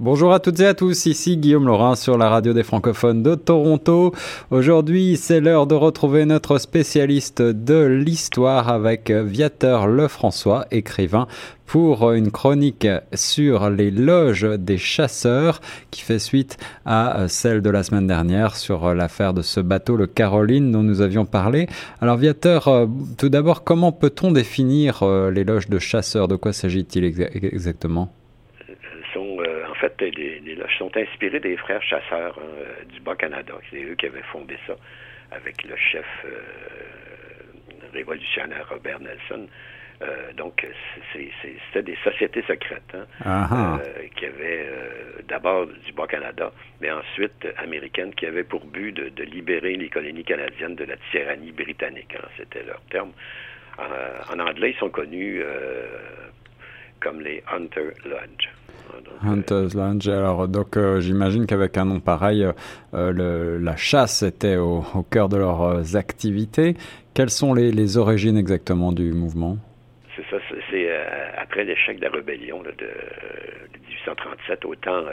Bonjour à toutes et à tous, ici Guillaume Laurin sur la radio des francophones de Toronto. Aujourd'hui, c'est l'heure de retrouver notre spécialiste de l'histoire avec Viateur Lefrançois, écrivain, pour une chronique sur les loges des chasseurs qui fait suite à celle de la semaine dernière sur l'affaire de ce bateau, le Caroline, dont nous avions parlé. Alors Viateur, tout d'abord, comment peut-on définir les loges de chasseurs? De quoi s'agit-il exactement? Les, loges sont inspirées des frères chasseurs hein, du Bas-Canada. C'est eux qui avaient fondé ça avec le chef euh, révolutionnaire Robert Nelson. Euh, donc, c'était des sociétés secrètes hein, euh, qui avaient d'abord du Bas-Canada, mais ensuite américaines, qui avaient pour but de, libérer les colonies canadiennes de la tyrannie britannique. Hein, c'était leur terme. en anglais, ils sont connus comme les Hunter Lodge. Hunters Lounge. Alors, donc, euh, j'imagine qu'avec un nom pareil, euh, le, la chasse était au, cœur de leurs euh, activités. Quelles sont les, origines exactement du mouvement? C'est ça. C'est après l'échec de la rébellion de, de, 1837, autant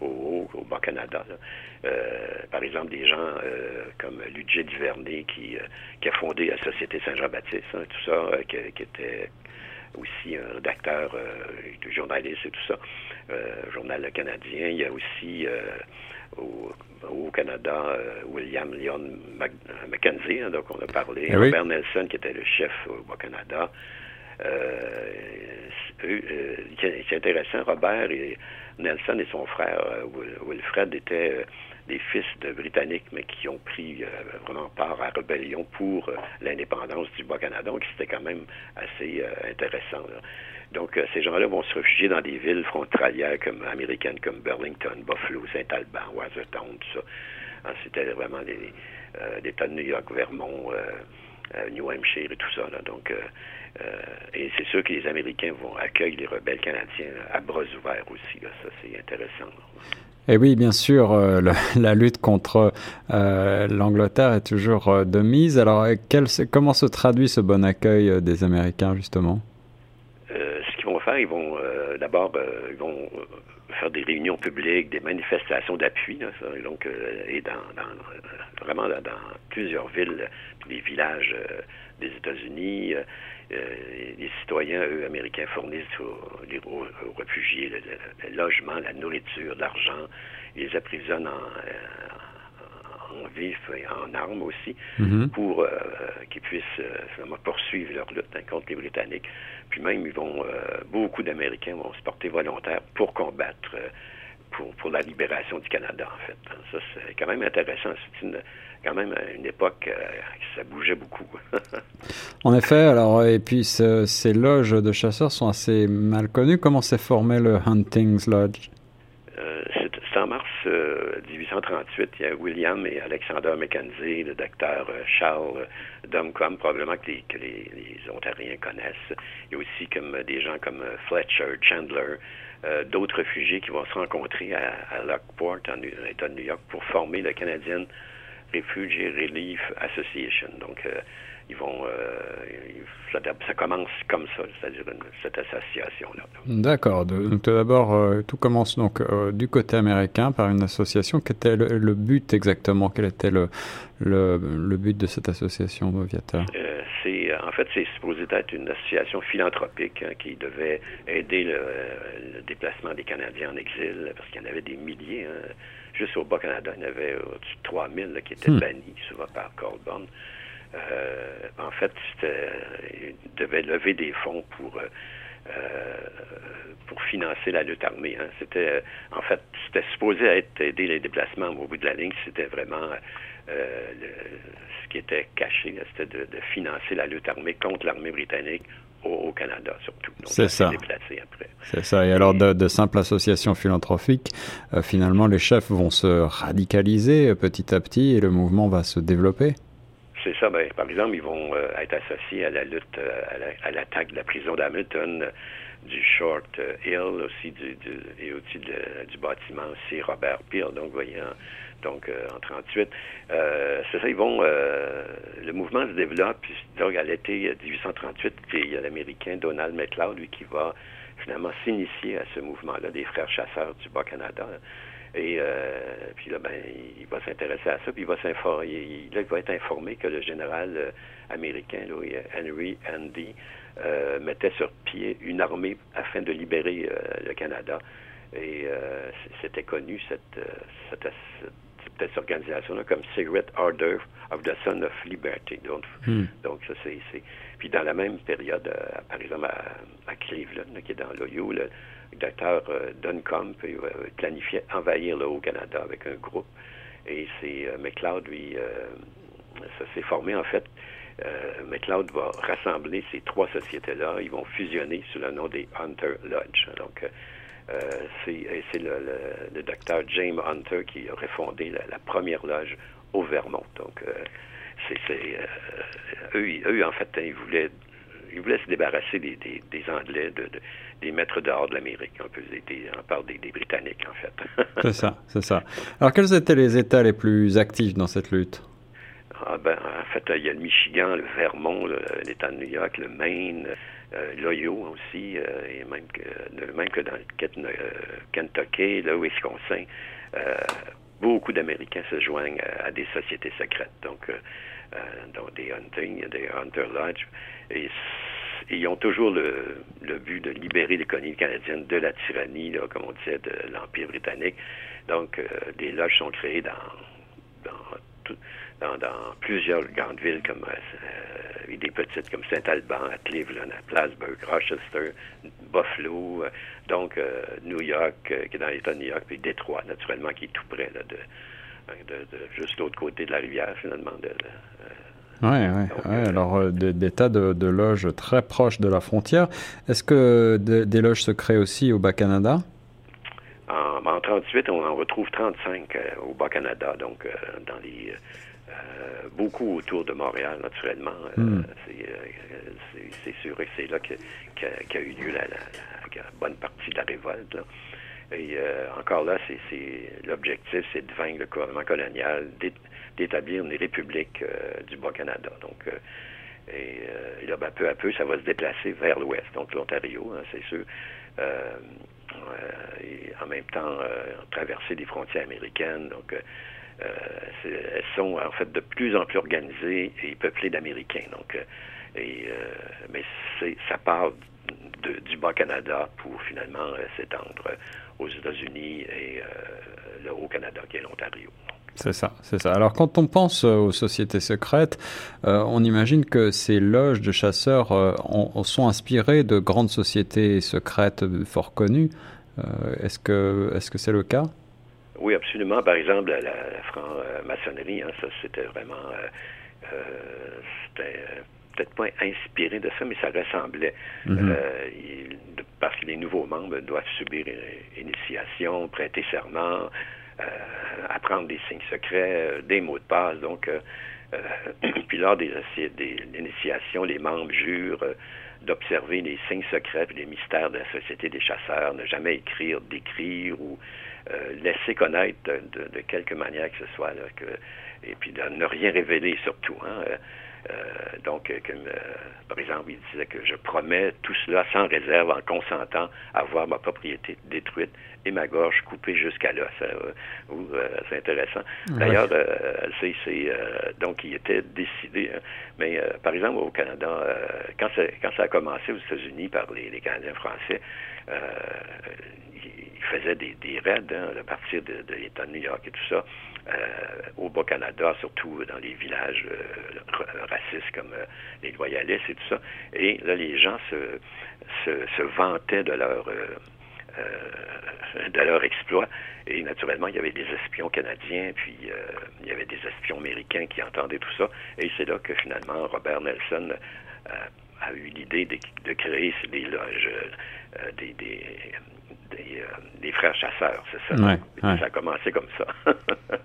au, au Bas-Canada. par exemple, des gens comme Ludger Duvernay qui, a fondé la Société Saint-Jean-Baptiste, hein, tout ça, qui était aussi un rédacteur, euh, journaliste et tout ça, euh, journal canadien. Il y a aussi euh, au, Canada euh, William Lyon Mackenzie, hein, donc on a parlé, eh Robert Nelson qui était le chef au, Canada. c'est intéressant, Robert et Nelson et son frère Wilfred étaient des fils de Britanniques, mais qui ont pris euh, vraiment part à la rébellion pour euh, l'indépendance du Bas-Canada, donc c'était quand même assez euh, intéressant. Donc, ces gens-là vont se réfugier dans des villes frontalières comme américaines, comme Burlington, Buffalo, Saint-Alban, Watertown, tout ça. Ah, c'était vraiment des, États de New York, Vermont, New Hampshire et tout ça. Donc, et c'est sûr que les Américains vont accueillir les rebelles canadiens à bras ouverts aussi. Ça, c'est intéressant. Et oui, bien sûr, euh, la, lutte contre euh, l'Angleterre est toujours euh, de mise. Alors, quel, comment se traduit ce bon accueil des Américains, justement? Ce qu'ils vont faire, ils vont d'abord faire des réunions publiques, des manifestations d'appui, donc et dans, dans vraiment dans, plusieurs villes, des villages des États-Unis. Les citoyens, eux, américains, fournissent aux, réfugiés le, logement, la nourriture, l'argent. Ils les apprisonnent en, euh, en vif et en armes aussi mm-hmm. pour euh, qu'ils puissent euh, poursuivre leur lutte hein, contre les Britanniques. Puis même, ils vont, beaucoup d'Américains vont se porter volontaires pour combattre pour, pour la libération du Canada, en fait. Ça, c'est quand même intéressant. C'est une, quand même une époque euh, ça bougeait beaucoup. en effet, alors, et puis ces loges de chasseurs sont assez mal connues. Comment s'est formé le Hunting's Lodge? Euh, 1838. Euh, il y a William et Alexander Mackenzie, le docteur Charles Dumcombe, probablement que, les, Ontariens connaissent. Il y a aussi comme des gens comme Fletcher, Chandler, d'autres réfugiés qui vont se rencontrer à, Lockport, en État de New York, pour former la Canadienne Refugee Relief Association. Donc, euh, ils vont, euh, ça, commence comme ça, c'est-à-dire cette association-là. D'accord. Donc, d'abord, euh, tout commence donc du côté américain par une association. Quel était le, but exactement? Quel était le, le, but de cette association, Viateur? C'est en fait c'est supposé être une association philanthropique hein, qui devait aider le, déplacement des Canadiens en exil parce qu'il y en avait des milliers. Hein, Juste au Bas-Canada, il y en avait au-dessus de 3000 qui étaient hmm. bannis, souvent par Colborne. Euh, en fait, il devait lever des fonds pour euh, euh, pour financer la lutte armée. Hein. C'était, en fait, c'était supposé être aider les déplacements, au bout de la ligne, c'était vraiment ce qui était caché, c'était de, financer la lutte armée contre l'armée britannique au, Canada surtout. C'est ça. C'est ça. Et, alors, de, simples associations philanthropiques, euh, finalement, les chefs vont se radicaliser petit à petit et le mouvement va se développer. C'est ça. Ben, par exemple, ils vont euh, être associés à la lutte, à l'attaque de la prison d'Hamilton, du Short Hill aussi, du, et aussi du bâtiment aussi Robert Peel. Donc, voyez, donc euh, en 38. Euh, c'est ça, ils vont. Euh, le mouvement se développe. Donc à l'été 1838, il y a l'Américain Donald McLeod, lui, qui va finalement s'initier à ce mouvement-là des frères chasseurs du Bas-Canada. Et puis là, ben, il va s'intéresser à ça, puis il va s'informer. Il, il, va être informé que le général américain, Henry Andy, mettait sur pied une armée afin de libérer le Canada. Et c'était connu cette, cette, cette organisation-là comme Cigarette Order of the Son of Liberty. Donc, hmm. donc ça, c'est, Puis dans la même période, euh, par exemple, à, Cleveland, qui est dans l'Ohio, le docteur euh, Duncombe euh, planifiait envahir le Haut-Canada avec un groupe. Et c'est euh, McLeod, lui, ça s'est formé, en fait, McLeod va rassembler ces trois sociétés-là. Ils vont fusionner sous le nom des Hunter Lodge. Donc, c'est le, le, docteur James Hunter qui aurait fondé la, première loge au Vermont. Donc, euh, c'est euh, eux, eux, en fait, ils voulaient ils voulaient se débarrasser des, des, des Anglais, de, de, des maîtres dehors de l'Amérique. On parle des, des Britanniques, en fait. c'est ça, c'est ça. Alors, quels étaient les États les plus actifs dans cette lutte? Ah ben, en fait, il y a le Michigan, le Vermont, l'État de New York, le Maine, euh, aussi, euh, et même que, même que dans le euh, Kentucky, le Wisconsin, beaucoup d'Américains se joignent à, des sociétés secrètes, donc, donc des hunting, des hunter lodge, et ils ont toujours le, but de libérer les colonies canadiennes de la tyrannie, comme on disait, de l'Empire britannique. Donc, des loges sont créées dans, dans, tout, dans, dans, plusieurs grandes villes comme et des petites comme Saint-Alban, à Cleveland, à Plattsburgh, Rochester, Buffalo, euh, donc euh, New York, euh, qui est dans l'État de New York, puis Détroit, naturellement, qui est tout près là, de, de, de, juste l'autre côté de la rivière, finalement. De, oui, ouais, ouais. alors des, tas de, de, loges très proches de la frontière. Est-ce que des loges se créent aussi au Bas-Canada? En, en 38, on en retrouve 35 au Bas-Canada, donc dans les euh, beaucoup autour de Montréal, naturellement. Euh, hmm. euh, c'est sûr et c'est là qu'a eu lieu la, bonne partie de la révolte. Et encore là, c'est l'objectif, c'est de vaincre le gouvernement colonial, d'établir une république du Bas-Canada. Donc, et, là, ben, peu à peu, ça va se déplacer vers l'ouest, donc l'Ontario, hein, c'est sûr. et en même temps, traverser des frontières américaines. Donc, euh, elles sont en fait de plus en plus organisées et peuplées d'Américains. Donc, euh, euh, mais ça part du Bas-Canada pour finalement s'étendre aux États-Unis et le Haut-Canada qui est l'Ontario. C'est ça, c'est ça. Alors quand on pense aux sociétés secrètes, on imagine que ces loges de chasseurs sont inspirées de grandes sociétés secrètes fort connues. est-ce que est-ce que c'est le cas? Oui, absolument. Par exemple, la, franc-maçonnerie, hein, ça, c'était vraiment... Euh, euh c'était euh, peut-être pas inspiré de ça, mais ça ressemblait. Mm-hmm. euh, parce que les nouveaux membres doivent subir une initiation, prêter serment, euh, apprendre des signes secrets, euh, des mots de passe. Donc, puis lors des, des initiations, les membres jurent d'observer les signes secrets et les mystères de la société des chasseurs, ne jamais écrire, d'écrire ou euh, laisser connaître de, de, quelque manière que ce soit, là, que, et puis de ne rien révéler surtout. Hein, euh, euh, donc, comme, par exemple, il disait que je promets tout cela sans réserve en consentant à voir ma propriété détruite et ma gorge coupée jusqu'à l'os. c'est intéressant. D'ailleurs, c'est, donc il était décidé. Hein, mais par exemple, au Canada, quand, ça, quand ça a commencé aux États-Unis par les, les Canadiens français, il faisait des, raids hein, à partir de, l'État de New York et tout ça, euh, au Bas-Canada, surtout dans les villages euh, racistes comme euh, les loyalistes et tout ça. Et là, les gens se, se, se vantaient de leur... Euh, de leur exploit. Et naturellement, il y avait des espions canadiens, puis il y avait des espions américains qui entendaient tout ça. Et c'est là que finalement Robert Nelson a eu l'idée de, de, créer des loges, des, des, des, euh, des frères chasseurs, c'est ça? Ouais, ouais. Ça a commencé comme ça.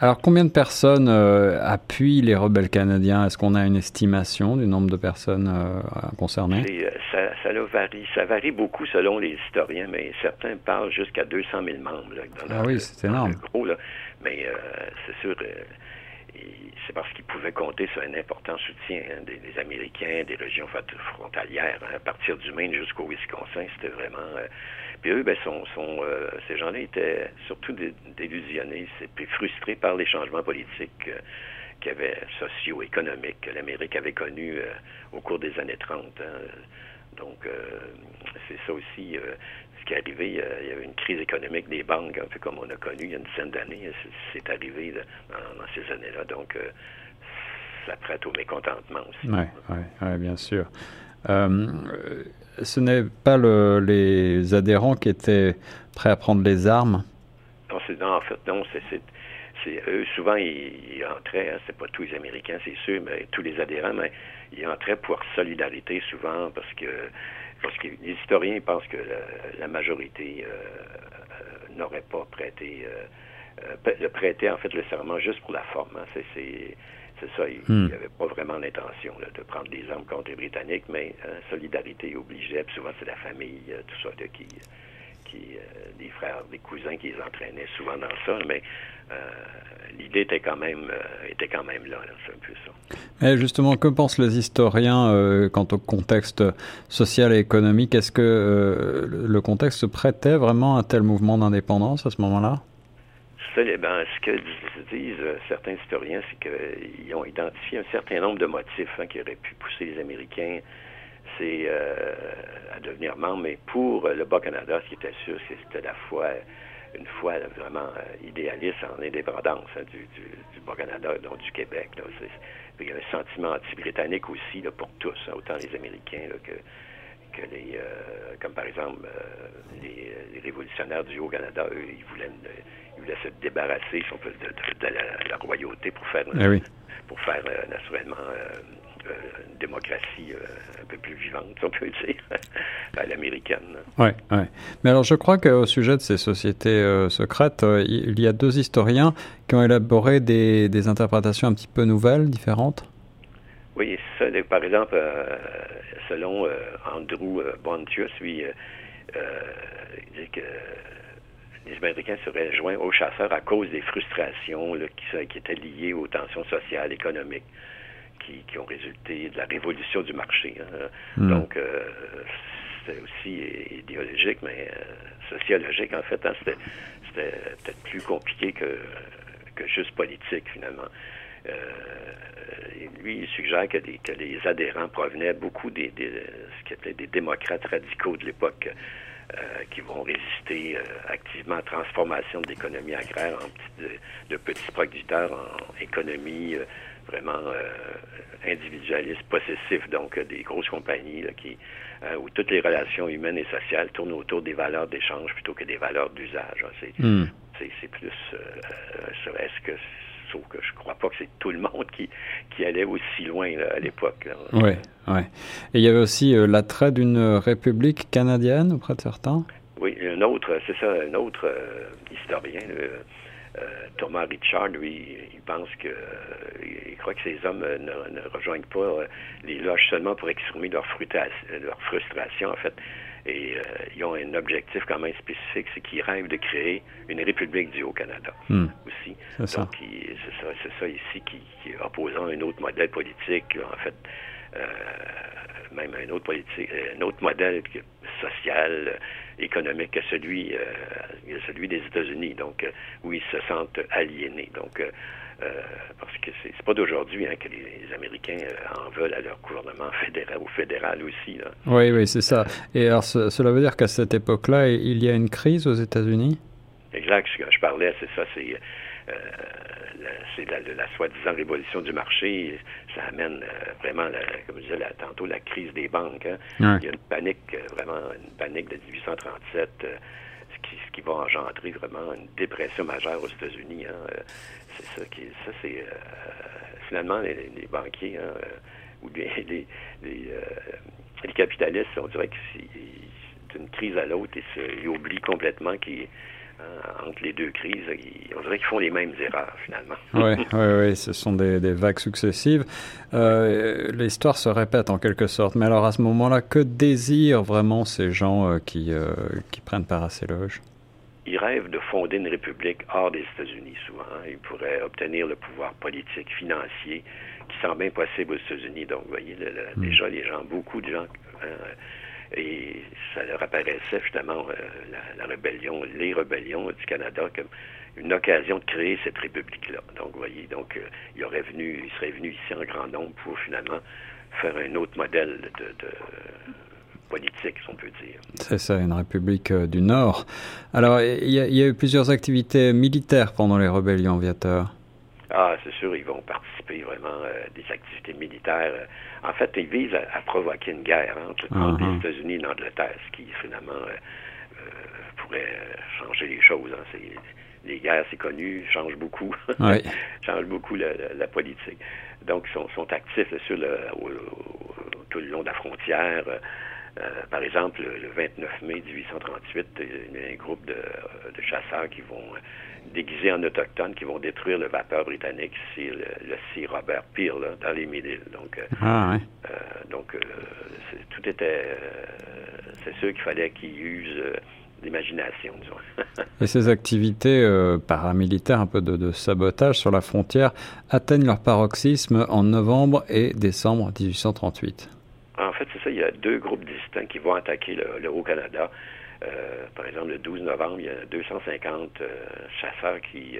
Alors, combien de personnes euh, appuient les rebelles canadiens? Est-ce qu'on a une estimation du nombre de personnes euh, concernées? Euh, ça, ça varie. Ça varie beaucoup selon les historiens, mais certains parlent jusqu'à 200 000 membres. Là, ah oui, c'est énorme. Gros, là. Mais c'est sûr, c'est parce qu'ils pouvaient compter sur un important soutien hein, des, Américains, des régions frontalières, hein. à partir du Maine jusqu'au Wisconsin, c'était vraiment... Euh, puis eux, ben, euh, ces gens-là étaient surtout délusionnés et frustrés par les changements politiques euh, socio-économiques que l'Amérique avait connus au cours des années 30. Hein. Donc, c'est ça aussi ce qui est arrivé. Il y avait une crise économique des banques, un peu comme on a connu il y a une dizaine d'années. C'est arrivé dans, ces années-là. Donc, ça prête au mécontentement aussi. Oui, ouais, bien sûr. Euh, ce n'est pas le, les adhérents qui étaient prêts à prendre les armes Non, non en fait, non, c'est eux, souvent, ils, entraient, hein, c'est pas tous les Américains, c'est sûr, mais tous les adhérents, mais ils entraient pour solidarité souvent parce que parce que les historiens pensent que la, majorité euh, euh, n'aurait pas prêté euh, le prêter en fait le serment juste pour la forme. Hein. C'est ça, il n'y hmm. avait pas vraiment l'intention de prendre des armes contre les Britanniques, mais hein, solidarité obligeait, puis souvent c'est la famille, euh, tout ça, qui, qui euh, des frères, des cousins qui les entraînaient souvent dans ça, mais euh, l'idée était quand même était quand même là, c'est un peu ça. Mais justement, que pensent les historiens quant au contexte social et économique? Est-ce que le contexte prêtait vraiment à un tel mouvement d'indépendance à ce moment-là? Ben, ce que disent euh, certains historiens, c'est qu'ils ont identifié un certain nombre de motifs hein, qui auraient pu pousser les Américains euh, à devenir membres, mais pour le Bas-Canada, ce qui était sûr, c'était la foi, une foi vraiment euh, idéaliste en indépendance hein, du, du, Bas-Canada, donc du Québec. il y avait un sentiment anti-britannique aussi pour tous, hein, autant les Américains que, que les, comme par exemple les, révolutionnaires du Haut-Canada, eux, ils voulaient il voulait se débarrasser de, la, royauté pour faire, eh pour faire euh, naturellement euh, euh, une démocratie un peu plus vivante, on peut dire, à l'américaine. Oui, oui. Mais alors je crois qu'au sujet de ces sociétés secrètes, il y a deux historiens qui ont élaboré des, des, interprétations un petit peu nouvelles, différentes. Oui, ça, par exemple, selon Andrew Bontius, lui, il dit que les Américains seraient joints aux chasseurs à cause des frustrations qui, qui, étaient liées aux tensions sociales, économiques, qui, qui ont résulté de la révolution du marché. Hein. Hmm. Donc, euh, c'était aussi idéologique, mais euh, sociologique, en fait. Hein. C'était, peut-être plus compliqué que, que juste politique, finalement. Euh, lui, il suggère que, que, les adhérents provenaient beaucoup des, des ce des démocrates radicaux de l'époque. Euh, qui vont résister euh, activement à la transformation de l'économie agraire en de, petits producteurs en économie euh, vraiment individualiste, possessif, donc des grosses compagnies qui, où toutes les relations humaines et sociales tournent autour des valeurs d'échange plutôt que des valeurs d'usage. Hein. Hmm. C'est plus, est-ce que sauf que je crois pas que c'est tout le monde qui, qui allait aussi loin à l'époque. Oui, oui. Et il y avait aussi euh, l'attrait d'une république canadienne auprès de certains? Oui, un autre, c'est ça, un autre euh, historien, euh, Thomas Richard, lui, il pense que, il croit que ces hommes ne, ne rejoignent pas les loges seulement pour exprimer leur, leur frustration, en fait, et euh, ils ont un objectif quand même spécifique, c'est qu'ils rêvent de créer une république du Haut-Canada hmm. aussi. C'est ça, c'est ça ici qui, qui est opposant un autre modèle politique, en fait, euh, même un autre politique, un autre modèle social, économique que celui, euh, celui des États-Unis. Donc, où ils se sentent aliénés. Donc, euh, parce que c'est pas d'aujourd'hui hein, que les, Américains euh, en veulent à leur gouvernement fédéral ou fédéral aussi. Oui, oui, c'est ça. Et alors, cela veut dire qu'à cette époque-là, il y a une crise aux États-Unis? Exact. Je parlais, c'est ça, c'est euh, la, la, soi-disant révolution du marché. Ça amène vraiment, comme je disais tantôt, la crise des banques. Hein. Il y a une panique, vraiment une panique de 1837 ce qui va engendrer vraiment une dépression majeure aux États-Unis. Hein. Euh, c'est ça qui, ça c'est euh, finalement les, banquiers hein, euh, ou les, les, capitalistes, on dirait que c'est d'une crise à l'autre et ils oublient complètement qu'ils entre les deux crises, on dirait qu'ils font les mêmes erreurs finalement. Oui, oui, oui, ce sont des, vagues successives. Euh, l'histoire se répète en quelque sorte. Mais alors à ce moment-là, que désirent vraiment ces gens euh, qui, qui prennent part à ces loges? Ils rêvent de fonder une république hors des États-Unis souvent. Ils pourraient obtenir le pouvoir politique, financier, qui semble impossible aux États-Unis. Donc, vous voyez, hmm. déjà, les gens, beaucoup de gens, et ça leur apparaissait justement euh, la, rébellion, les rébellions du Canada comme une occasion de créer cette république-là. Donc, vous voyez, donc, euh, il serait venu ici en grand nombre pour finalement faire un autre modèle de politique, si on peut dire. C'est ça, une république euh, du Nord. Alors, il y, a eu plusieurs activités militaires pendant les rébellions aviateurs. Ah, c'est sûr, ils vont participer vraiment à euh, des activités militaires. En fait, ils visent à, provoquer une guerre entre, uh-huh. les États-Unis et l'Angleterre, ce qui finalement euh, pourrait changer les choses. Hein. les guerres, c'est connu, changent beaucoup, oui. changent beaucoup la, politique. Donc, ils sont, actifs sur le, tout le long de la frontière. Euh, par exemple, le 29 mai 1838, il y a un groupe de, chasseurs qui vont déguiser en autochtones, qui vont détruire le vapeur britannique, c'est le, le Robert Peel dans les mid Donc, euh, ah, euh, donc tout était. c'est sûr qu'il fallait qu'ils usent d'imagination, disons. Et ces activités paramilitaires, un peu de, de, sabotage sur la frontière, atteignent leur paroxysme en novembre et décembre 1838. En fait, c'est ça, il y a deux groupes distincts qui vont attaquer le, Haut-Canada. Euh, par exemple, le 12 novembre, il y a 250 euh, chasseurs qui,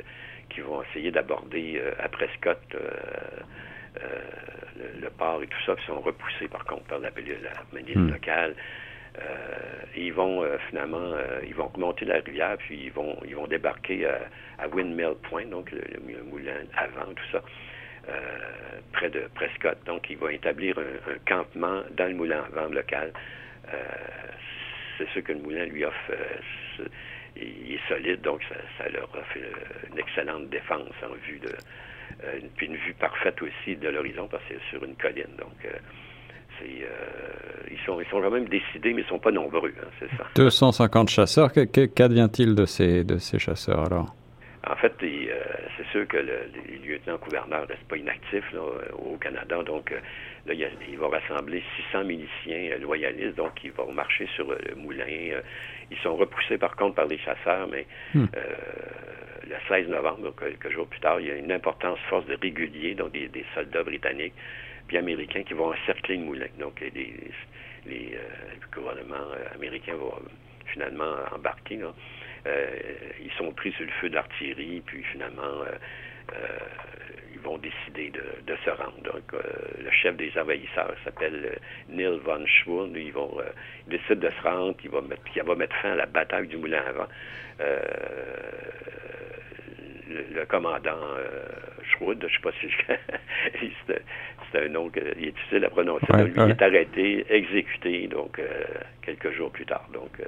qui vont essayer d'aborder euh, à Prescott le, port et tout ça, puis sont repoussés par contre par la, la hmm. locale. ils vont finalement, ils vont remonter la rivière, puis ils vont, ils vont débarquer à, Windmill Point, donc le, le moulin avant, tout ça. Euh, près de Prescott. Donc, il va établir un, campement dans le moulin à vent local. Euh, ce que le moulin lui offre. Euh, il est solide, donc ça, leur offre une excellente défense en vue de. puis une vue parfaite aussi de l'horizon parce que c'est sur une colline. Donc, ils, sont, ils sont quand même décidés, mais ils ne sont pas nombreux, hein, c'est ça. 250 chasseurs. Qu'advient-il de ces, de ces chasseurs alors? En fait, euh, c'est sûr que le, les lieutenants-gouverneurs ne restent pas inactifs au Canada. Donc, euh, là, il, va rassembler 600 miliciens euh, loyalistes. Donc, ils vont marcher sur le moulin. ils sont repoussés, par contre, par les chasseurs. Mais hmm. le 16 novembre, quelques jours plus tard, il y a une importante force de réguliers, donc des, soldats britanniques puis américains qui vont encercler le moulin. Donc, les, les, gouvernements américains vont finalement embarquer. Là. Euh, ils sont pris sur le feu d'artillerie, puis finalement, euh, euh, ils vont décider de, se rendre. Donc, le chef des envahisseurs s'appelle Neil von Schwund. Ils vont, il décide de se rendre, puis il va mettre, il va mettre fin à la bataille du Moulin à vent. Le, commandant euh, je ne sais pas si c'est un nom qui est difficile à prononcer. lui il est arrêté, exécuté, donc quelques jours plus tard. Donc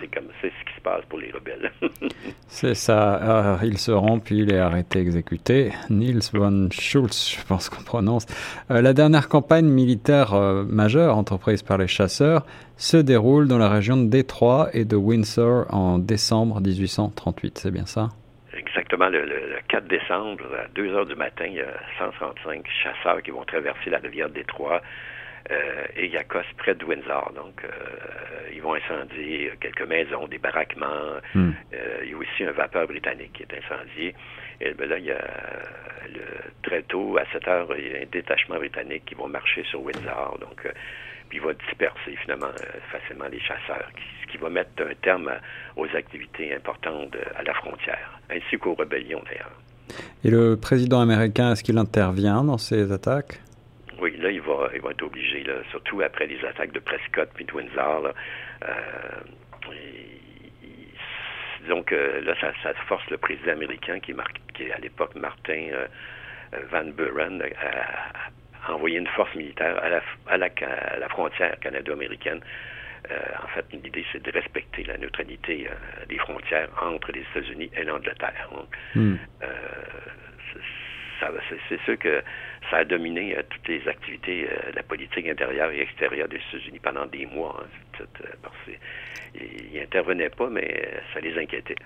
c'est comme c'est ce qui se passe pour les rebelles. c'est ça. Ah, il se rend puis il est arrêté, exécuté. Niels von Schulz, je pense qu'on prononce. Euh, la dernière campagne militaire euh, majeure entreprise par les chasseurs se déroule dans la région de Détroit et de Windsor en décembre 1838. C'est bien ça? Exactement. Le, 4 décembre, à 2 heures du matin, il y a 135 chasseurs qui vont traverser la rivière Détroit euh, et Yakos près de Windsor. Donc, euh, ils vont incendier quelques maisons, des baraquements. Hmm. Euh, il y a aussi un vapeur britannique qui est incendié. Et ben là, il y a le, très tôt, à 7 heures, il y a un détachement britannique qui va marcher sur Windsor. Donc, puis il va disperser finalement facilement les chasseurs, ce qui va mettre un terme aux activités importantes à la frontière, ainsi qu'aux rébellions d'ailleurs. Et le président américain, est-ce qu'il intervient dans ces attaques? Oui, là, il va, il va être obligé, là, surtout après les attaques de Prescott puis de Windsor. Là, euh, disons que là, ça, ça, force le président américain, qui, qui est à l'époque Martin euh, Van Buren, à, envoyer une force militaire à la, à la, à la frontière canado-américaine. Euh, en fait, l'idée, c'est de respecter la neutralité euh, des frontières entre les États-Unis et l'Angleterre. Euh, c'est sûr que ça a dominé euh, toutes les activités euh, de la politique intérieure et extérieure des États-Unis pendant des mois. Hein, euh, parce ils n'intervenaient pas, mais ça les inquiétait.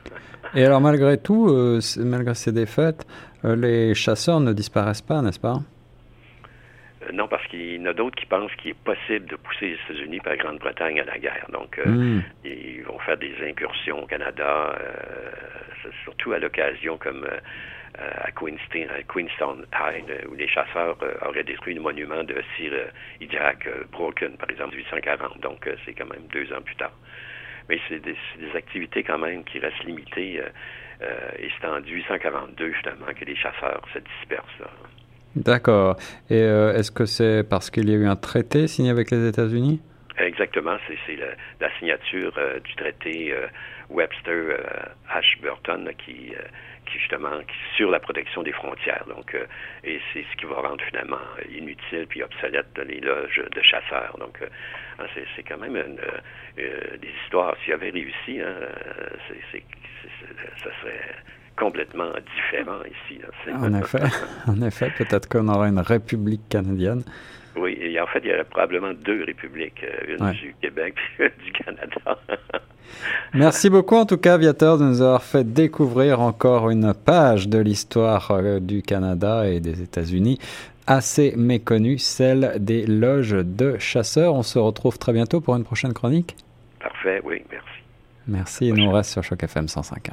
et alors, malgré tout, malgré ces défaites, les chasseurs ne disparaissent pas, n'est-ce pas? non, parce qu'il y en a d'autres qui pensent qu'il est possible de pousser les États-Unis par la Grande-Bretagne à la guerre. Donc, hmm. ils vont faire des incursions au Canada, surtout à l'occasion comme à Queenstown, à Queenstown High, où les chasseurs auraient détruit le monument de Sir Isaac Broken, par exemple, en 1840. Donc, c'est quand même deux ans plus tard. Mais c'est des, des, activités quand même qui restent limitées. et c'est en 1842, justement, que les chasseurs se dispersent. D'accord. Et euh, est-ce que c'est parce qu'il y a eu un traité signé avec les États-Unis? Exactement, c'est la, signature euh, du traité euh, Webster-Ashburton qui, qui justement qui, sur la protection des frontières. Donc, et c'est ce qui va rendre finalement inutile puis obsolète les loges de chasseurs. Donc, hein, c'est quand même une, des histoires. S'il avait réussi, hein, c'est ça serait complètement différent ici. En effet, en effet peut-être qu'on aura une république canadienne. Oui, et en fait, il y aurait probablement deux républiques, euh, une du Québec et une du Canada. Merci beaucoup en tout cas, Viateur, de nous avoir fait découvrir encore une page de l'histoire euh, du Canada et des États-Unis assez méconnue, celle des loges de chasseurs. On se retrouve très bientôt pour une prochaine chronique. Parfait, oui, merci. Merci, et nous on reste sur Choc FM 105.1.